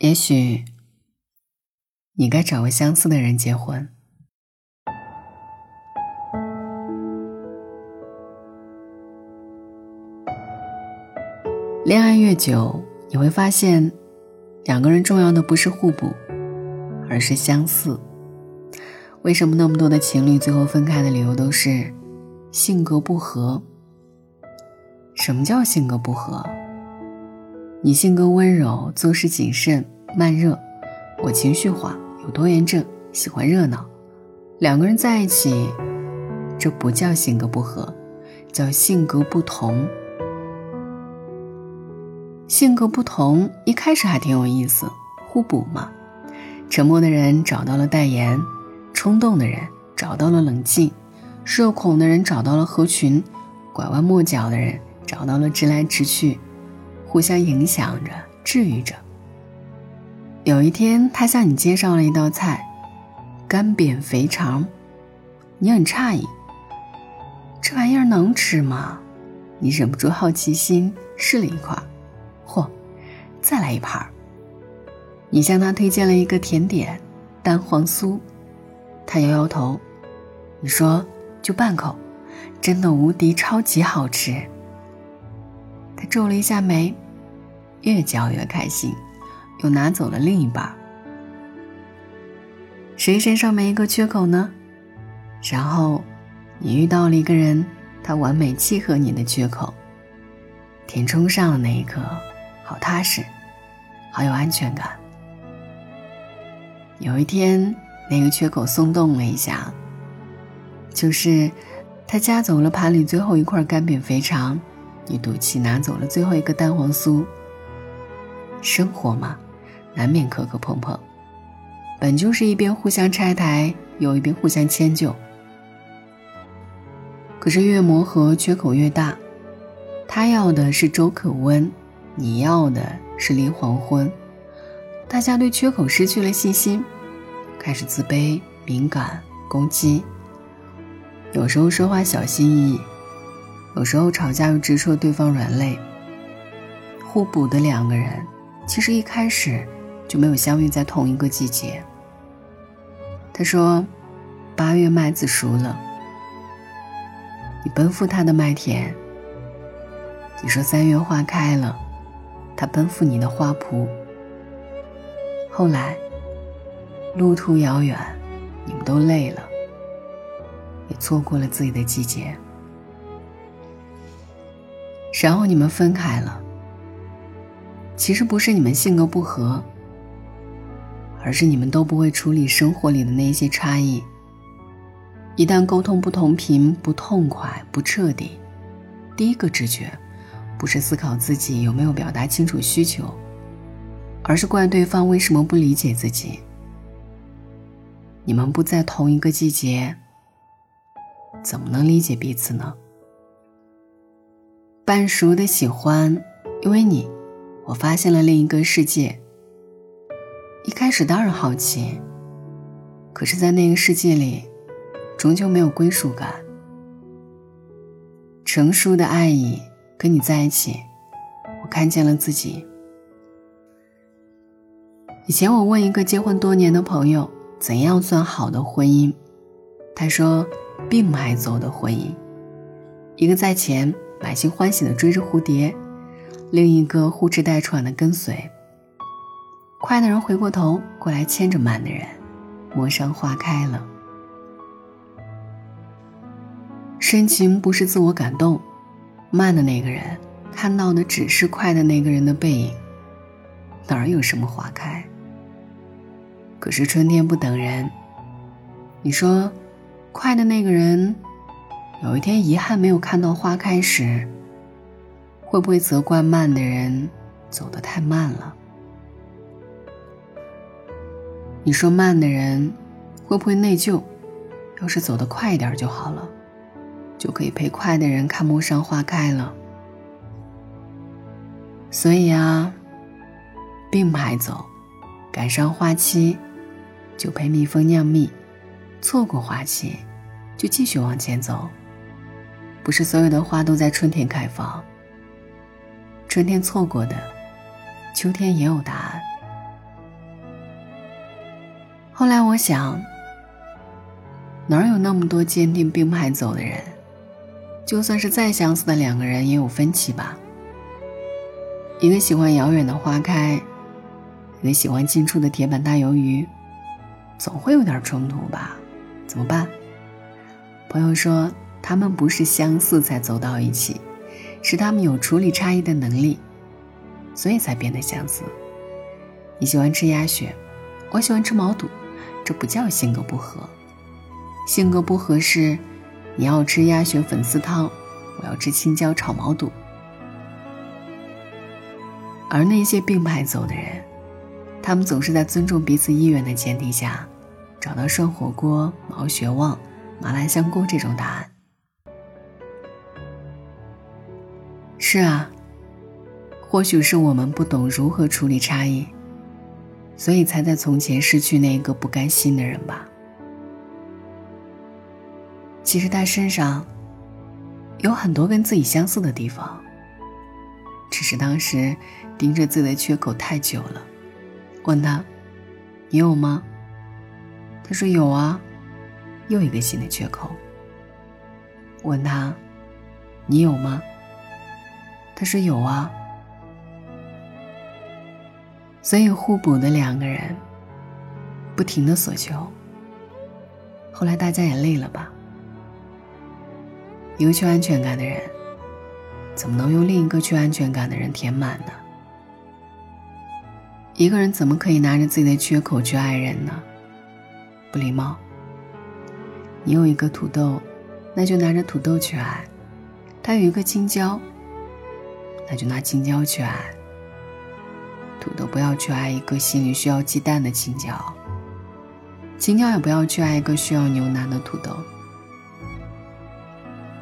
也许，你该找个相似的人结婚。恋爱越久，你会发现，两个人重要的不是互补，而是相似。为什么那么多的情侣最后分开的理由都是性格不合？什么叫性格不合？你性格温柔，做事谨慎、慢热；我情绪化，有拖延症，喜欢热闹。两个人在一起，这不叫性格不合，叫性格不同。性格不同，一开始还挺有意思，互补嘛。沉默的人找到了代言，冲动的人找到了冷静，社恐的人找到了合群，拐弯抹角的人找到了直来直去。互相影响着，治愈着。有一天，他向你介绍了一道菜——干煸肥肠，你很诧异，这玩意儿能吃吗？你忍不住好奇心，试了一块，嚯，再来一盘儿。你向他推荐了一个甜点——蛋黄酥，他摇摇头，你说就半口，真的无敌超级好吃。他皱了一下眉，越嚼越开心，又拿走了另一半。谁身上没一个缺口呢？然后，你遇到了一个人，他完美契合你的缺口。填充上了那一刻，好踏实，好有安全感。有一天，那个缺口松动了一下，就是他夹走了盘里最后一块干煸肥肠。你赌气拿走了最后一个蛋黄酥。生活嘛，难免磕磕碰碰，本就是一边互相拆台，又一边互相迁就。可是越磨合，缺口越大。他要的是周可温，你要的是离黄昏。大家对缺口失去了信心，开始自卑、敏感、攻击。有时候说话小心翼翼。有时候吵架又直戳对方软肋，互补的两个人，其实一开始就没有相遇在同一个季节。他说：“八月麦子熟了，你奔赴他的麦田。”你说：“三月花开了，他奔赴你的花圃。”后来，路途遥远，你们都累了，也错过了自己的季节。然后你们分开了。其实不是你们性格不合，而是你们都不会处理生活里的那些差异。一旦沟通不同频、不痛快、不彻底，第一个直觉不是思考自己有没有表达清楚需求，而是怪对方为什么不理解自己。你们不在同一个季节，怎么能理解彼此呢？半熟的喜欢，因为你，我发现了另一个世界。一开始当然好奇，可是，在那个世界里，终究没有归属感。成熟的爱意，跟你在一起，我看见了自己。以前我问一个结婚多年的朋友，怎样算好的婚姻？他说，并排走的婚姻，一个在前。满心欢喜地追着蝴蝶，另一个呼哧带喘地跟随。快的人回过头过来牵着慢的人，陌上花开了。深情不是自我感动，慢的那个人看到的只是快的那个人的背影，哪儿有什么花开？可是春天不等人，你说，快的那个人。有一天，遗憾没有看到花开时，会不会责怪慢的人走得太慢了？你说慢的人会不会内疚？要是走得快一点就好了，就可以陪快的人看陌上花开了。所以啊，并排走，赶上花期就陪蜜蜂酿蜜，错过花期就继续往前走。不是所有的花都在春天开放。春天错过的，秋天也有答案。后来我想，哪有那么多坚定并排走的人？就算是再相似的两个人，也有分歧吧。一个喜欢遥远的花开，一个喜欢近处的铁板大鱿鱼，总会有点冲突吧？怎么办？朋友说，他们不是相似才走到一起，是他们有处理差异的能力，所以才变得相似。你喜欢吃鸭血，我喜欢吃毛肚。这不叫性格不合，性格不合是，你要吃鸭血粉丝汤，我要吃青椒炒毛肚。而那些并排走的人，他们总是在尊重彼此意愿的前提下，找到涮火锅、毛血旺、麻辣香锅这种答案。是啊，或许是我们不懂如何处理差异。所以才在从前失去那个不甘心的人吧。其实他身上有很多跟自己相似的地方，只是当时盯着自己的缺口太久了。问他：“你有吗？”他说：“有啊。”又一个新的缺口。问他：“你有吗？”他说：“有啊。”所以互补的两个人，不停的索求。后来大家也累了吧？一个缺安全感的人，怎么能用另一个缺安全感的人填满呢？一个人怎么可以拿着自己的缺口去爱人呢？不礼貌。你有一个土豆，那就拿着土豆去爱；他有一个青椒，那就拿青椒去爱。土豆不要去爱一个心里需要鸡蛋的青椒，青椒也不要去爱一个需要牛腩的土豆。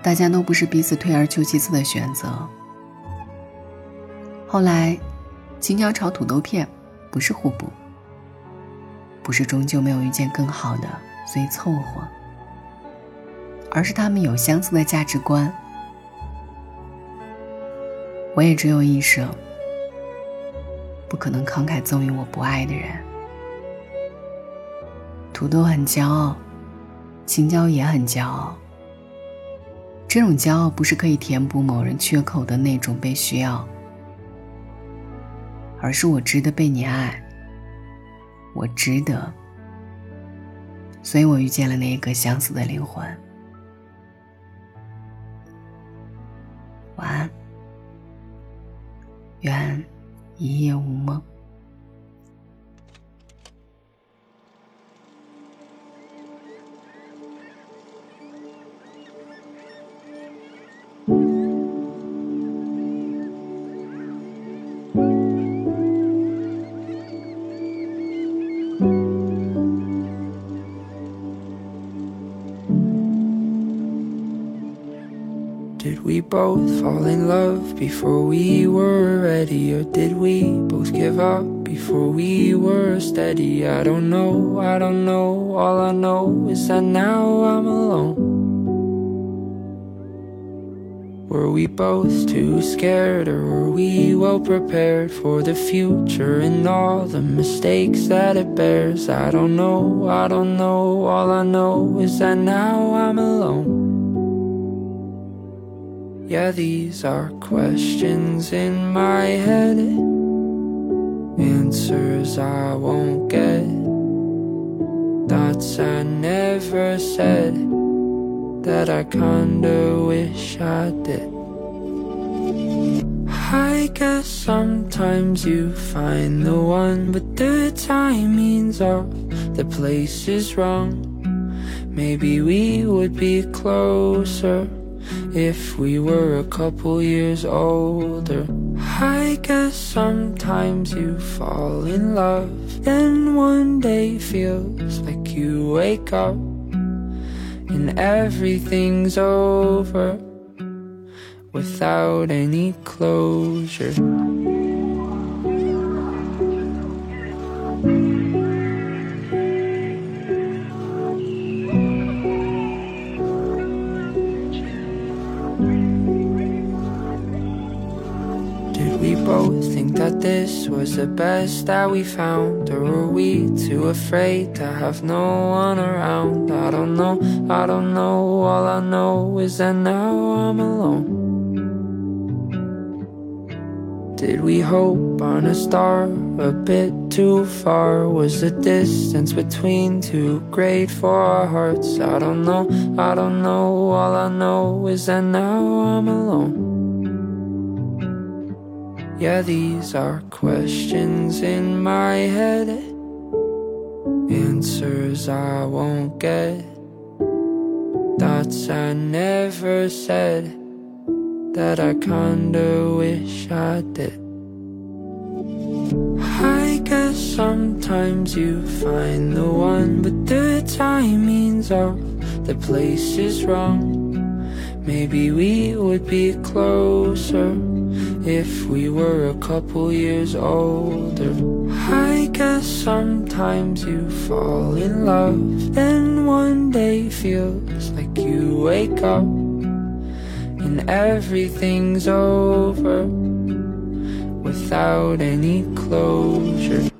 大家都不是彼此退而求其次的选择。后来，青椒炒土豆片不是互补，不是终究没有遇见更好的，所以凑合，而是他们有相似的价值观。我也只有一生。不可能慷慨赠予我不爱的人。土豆很骄傲，青椒也很骄傲。这种骄傲不是可以填补某人缺口的那种被需要，而是我值得被你爱，我值得。所以我遇见了那一个相似的灵魂。愿。一夜无梦。Both fall in love before we were ready? Or did we both give up before we were steady? I don't know, I don't know. All I know is that now I'm alone. Were we both too scared, or were we well prepared for the future and all the mistakes that it bears? I don't know, I don't know. All I know is that now I'm alone. Yeah, these are questions in my head. Answers I won't get. Thoughts I never said That I kinda wish I did. I guess sometimes you find the one But the timing's off, the place is wrong. Maybe we would be closer if we were a couple years older. I guess sometimes you fall in love, then one day feels like you wake up and everything's over without any closure. This was the best that we found? Or were we too afraid to have no one around? I don't know, I don't know. All I know is that now I'm alone. Did we hope on a star a bit too far? Was the distance between too great for our hearts? I don't know, I don't know. All I know is that now I'm alone. Yeah, these are questions in my head, answers I won't get, thoughts I never said. That I kinda wish I did. I guess sometimes you find the one, but the timing's off, the place is wrong. Maybe we would be closer if we were a couple years older. I guess sometimes you fall in love, then one day feels like you wake up and everything's over without any closure.